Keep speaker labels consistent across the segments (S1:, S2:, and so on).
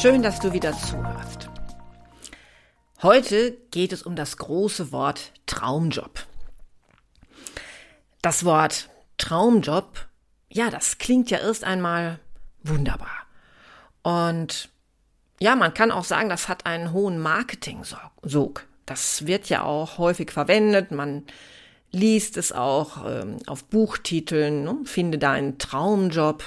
S1: Schön, dass du wieder zuhörst. Heute geht es um das große Wort Traumjob. Das Wort Traumjob, ja, das klingt ja erst einmal wunderbar. Und ja, man kann auch sagen, das hat einen hohen Marketing-Sog. Das wird ja auch häufig verwendet. Man liest es auch ähm, auf Buchtiteln, ne? finde deinen Traumjob.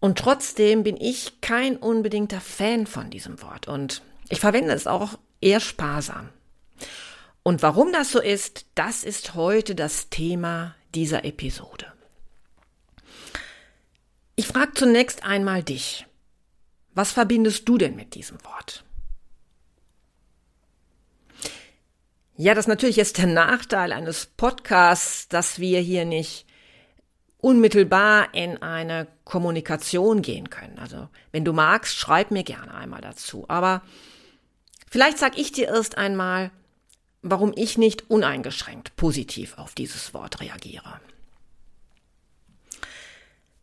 S1: Und trotzdem bin ich kein unbedingter Fan von diesem Wort und ich verwende es auch eher sparsam. Und warum das so ist, das ist heute das Thema dieser Episode. Ich frage zunächst einmal dich. Was verbindest du denn mit diesem Wort? Ja, das natürlich ist der Nachteil eines Podcasts, dass wir hier nicht unmittelbar in eine Kommunikation gehen können. Also wenn du magst, schreib mir gerne einmal dazu. Aber vielleicht sag ich dir erst einmal, warum ich nicht uneingeschränkt positiv auf dieses Wort reagiere.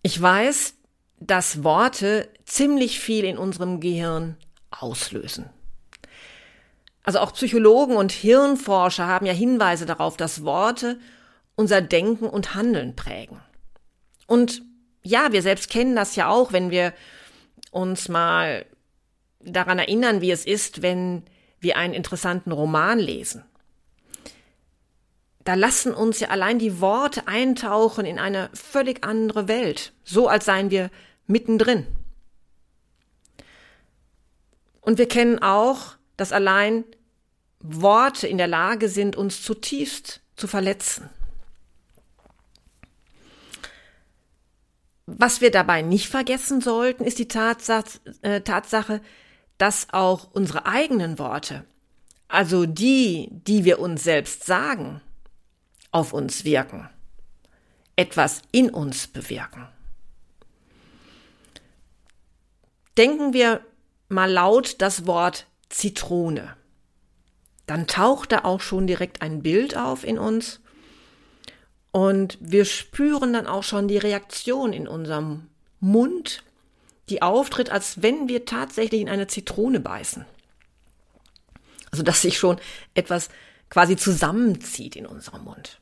S1: Ich weiß, dass Worte ziemlich viel in unserem Gehirn auslösen. Also auch Psychologen und Hirnforscher haben ja Hinweise darauf, dass Worte unser Denken und Handeln prägen. Und ja, wir selbst kennen das ja auch, wenn wir uns mal daran erinnern, wie es ist, wenn wir einen interessanten Roman lesen. Da lassen uns ja allein die Worte eintauchen in eine völlig andere Welt, so als seien wir mittendrin. Und wir kennen auch, dass allein Worte in der Lage sind, uns zutiefst zu verletzen. Was wir dabei nicht vergessen sollten, ist die äh, Tatsache, dass auch unsere eigenen Worte, also die, die wir uns selbst sagen, auf uns wirken, etwas in uns bewirken. Denken wir mal laut das Wort Zitrone. Dann taucht da auch schon direkt ein Bild auf in uns und wir spüren dann auch schon die Reaktion in unserem Mund, die auftritt, als wenn wir tatsächlich in eine Zitrone beißen. Also dass sich schon etwas quasi zusammenzieht in unserem Mund.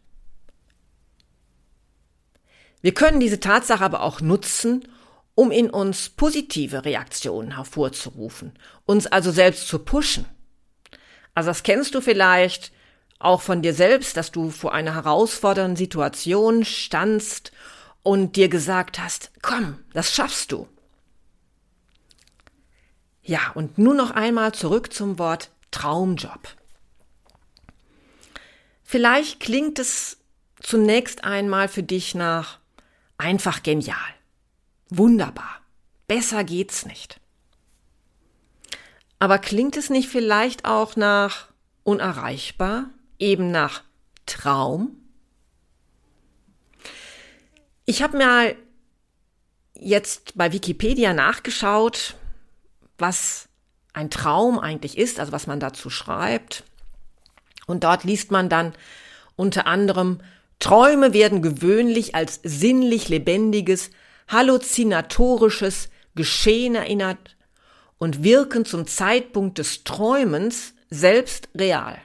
S1: Wir können diese Tatsache aber auch nutzen, um in uns positive Reaktionen hervorzurufen, uns also selbst zu pushen. Also das kennst du vielleicht, auch von dir selbst, dass du vor einer herausfordernden Situation standst und dir gesagt hast, komm, das schaffst du. Ja, und nun noch einmal zurück zum Wort Traumjob. Vielleicht klingt es zunächst einmal für dich nach einfach genial, wunderbar, besser geht's nicht. Aber klingt es nicht vielleicht auch nach unerreichbar, eben nach Traum. Ich habe mal jetzt bei Wikipedia nachgeschaut, was ein Traum eigentlich ist, also was man dazu schreibt. Und dort liest man dann unter anderem, Träume werden gewöhnlich als sinnlich lebendiges, halluzinatorisches Geschehen erinnert und wirken zum Zeitpunkt des Träumens selbst real.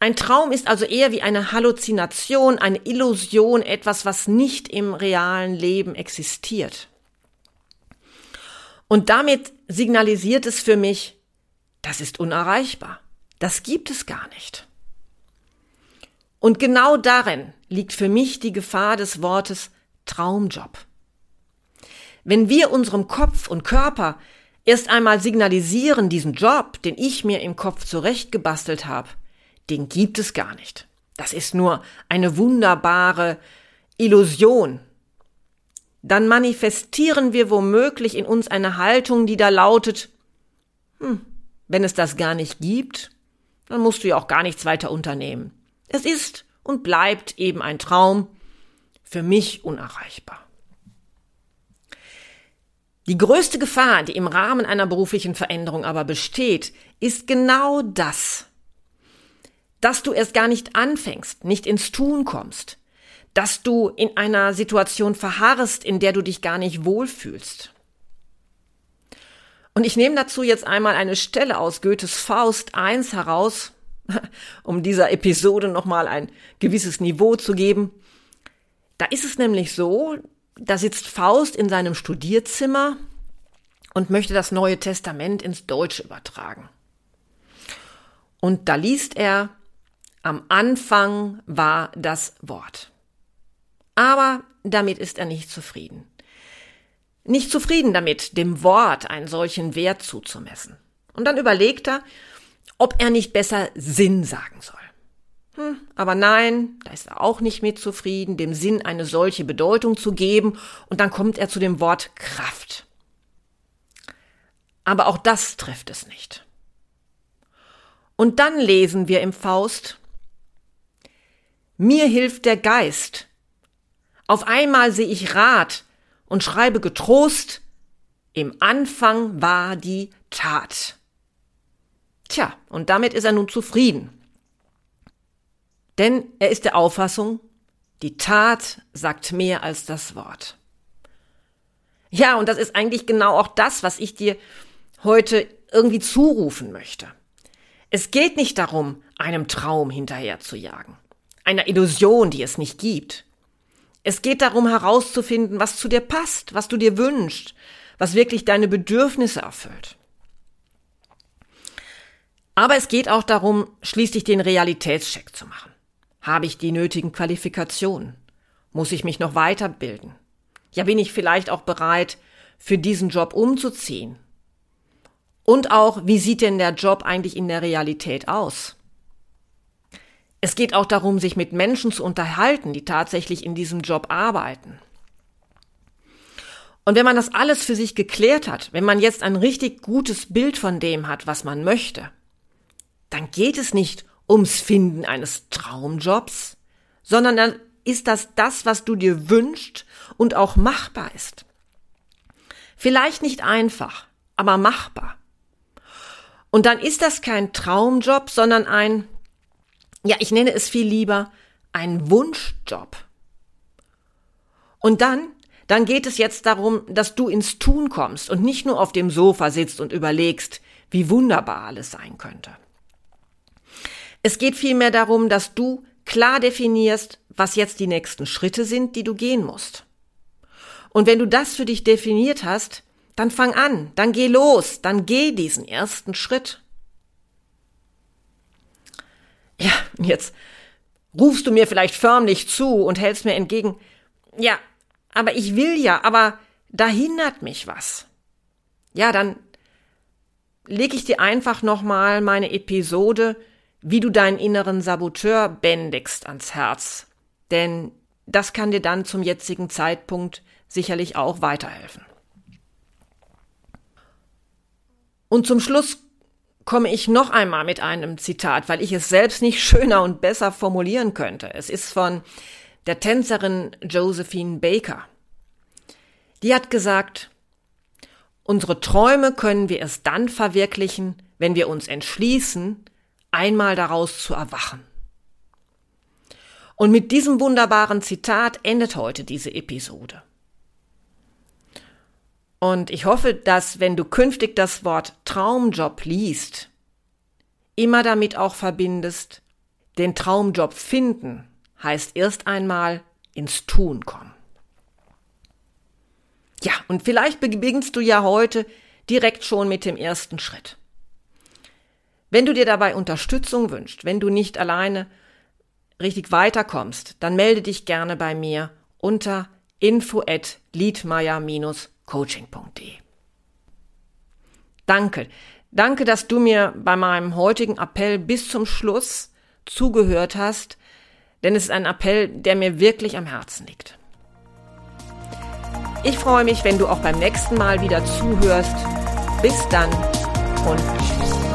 S1: Ein Traum ist also eher wie eine Halluzination, eine Illusion, etwas, was nicht im realen Leben existiert. Und damit signalisiert es für mich, das ist unerreichbar. Das gibt es gar nicht. Und genau darin liegt für mich die Gefahr des Wortes Traumjob. Wenn wir unserem Kopf und Körper erst einmal signalisieren, diesen Job, den ich mir im Kopf zurechtgebastelt habe, den gibt es gar nicht. Das ist nur eine wunderbare Illusion. Dann manifestieren wir womöglich in uns eine Haltung, die da lautet, hm, wenn es das gar nicht gibt, dann musst du ja auch gar nichts weiter unternehmen. Es ist und bleibt eben ein Traum, für mich unerreichbar. Die größte Gefahr, die im Rahmen einer beruflichen Veränderung aber besteht, ist genau das, dass du erst gar nicht anfängst, nicht ins Tun kommst, dass du in einer Situation verharrst, in der du dich gar nicht wohlfühlst. Und ich nehme dazu jetzt einmal eine Stelle aus Goethes Faust 1 heraus, um dieser Episode nochmal ein gewisses Niveau zu geben. Da ist es nämlich so, da sitzt Faust in seinem Studierzimmer und möchte das Neue Testament ins Deutsche übertragen. Und da liest er, am Anfang war das Wort. Aber damit ist er nicht zufrieden. Nicht zufrieden damit, dem Wort einen solchen Wert zuzumessen. Und dann überlegt er, ob er nicht besser Sinn sagen soll. Hm, aber nein, da ist er auch nicht mit zufrieden, dem Sinn eine solche Bedeutung zu geben, und dann kommt er zu dem Wort Kraft. Aber auch das trifft es nicht. Und dann lesen wir im Faust, mir hilft der Geist. Auf einmal sehe ich Rat und schreibe getrost, im Anfang war die Tat. Tja, und damit ist er nun zufrieden. Denn er ist der Auffassung, die Tat sagt mehr als das Wort. Ja, und das ist eigentlich genau auch das, was ich dir heute irgendwie zurufen möchte. Es geht nicht darum, einem Traum hinterher zu jagen, einer Illusion, die es nicht gibt. Es geht darum herauszufinden, was zu dir passt, was du dir wünschst, was wirklich deine Bedürfnisse erfüllt. Aber es geht auch darum, schließlich den Realitätscheck zu machen. Habe ich die nötigen Qualifikationen? Muss ich mich noch weiterbilden? Ja, bin ich vielleicht auch bereit, für diesen Job umzuziehen? Und auch, wie sieht denn der Job eigentlich in der Realität aus? Es geht auch darum, sich mit Menschen zu unterhalten, die tatsächlich in diesem Job arbeiten. Und wenn man das alles für sich geklärt hat, wenn man jetzt ein richtig gutes Bild von dem hat, was man möchte, dann geht es nicht ums Finden eines Traumjobs, sondern dann ist das das, was du dir wünschst und auch machbar ist. Vielleicht nicht einfach, aber machbar. Und dann ist das kein Traumjob, sondern ein, ja, ich nenne es viel lieber ein Wunschjob. Und dann, dann geht es jetzt darum, dass du ins Tun kommst und nicht nur auf dem Sofa sitzt und überlegst, wie wunderbar alles sein könnte. Es geht vielmehr darum, dass du klar definierst, was jetzt die nächsten Schritte sind, die du gehen musst. Und wenn du das für dich definiert hast, dann fang an, dann geh los, dann geh diesen ersten Schritt. Ja, jetzt rufst du mir vielleicht förmlich zu und hältst mir entgegen, ja, aber ich will ja, aber da hindert mich was. Ja, dann leg ich dir einfach nochmal meine Episode wie du deinen inneren Saboteur bändigst ans Herz. Denn das kann dir dann zum jetzigen Zeitpunkt sicherlich auch weiterhelfen. Und zum Schluss komme ich noch einmal mit einem Zitat, weil ich es selbst nicht schöner und besser formulieren könnte. Es ist von der Tänzerin Josephine Baker. Die hat gesagt, unsere Träume können wir erst dann verwirklichen, wenn wir uns entschließen, einmal daraus zu erwachen. Und mit diesem wunderbaren Zitat endet heute diese Episode. Und ich hoffe, dass wenn du künftig das Wort Traumjob liest, immer damit auch verbindest, den Traumjob finden heißt erst einmal ins Tun kommen. Ja, und vielleicht beginnst du ja heute direkt schon mit dem ersten Schritt. Wenn du dir dabei Unterstützung wünschst, wenn du nicht alleine richtig weiterkommst, dann melde dich gerne bei mir unter info at liedmeier-coaching.de. Danke. Danke, dass du mir bei meinem heutigen Appell bis zum Schluss zugehört hast, denn es ist ein Appell, der mir wirklich am Herzen liegt. Ich freue mich, wenn du auch beim nächsten Mal wieder zuhörst. Bis dann und tschüss.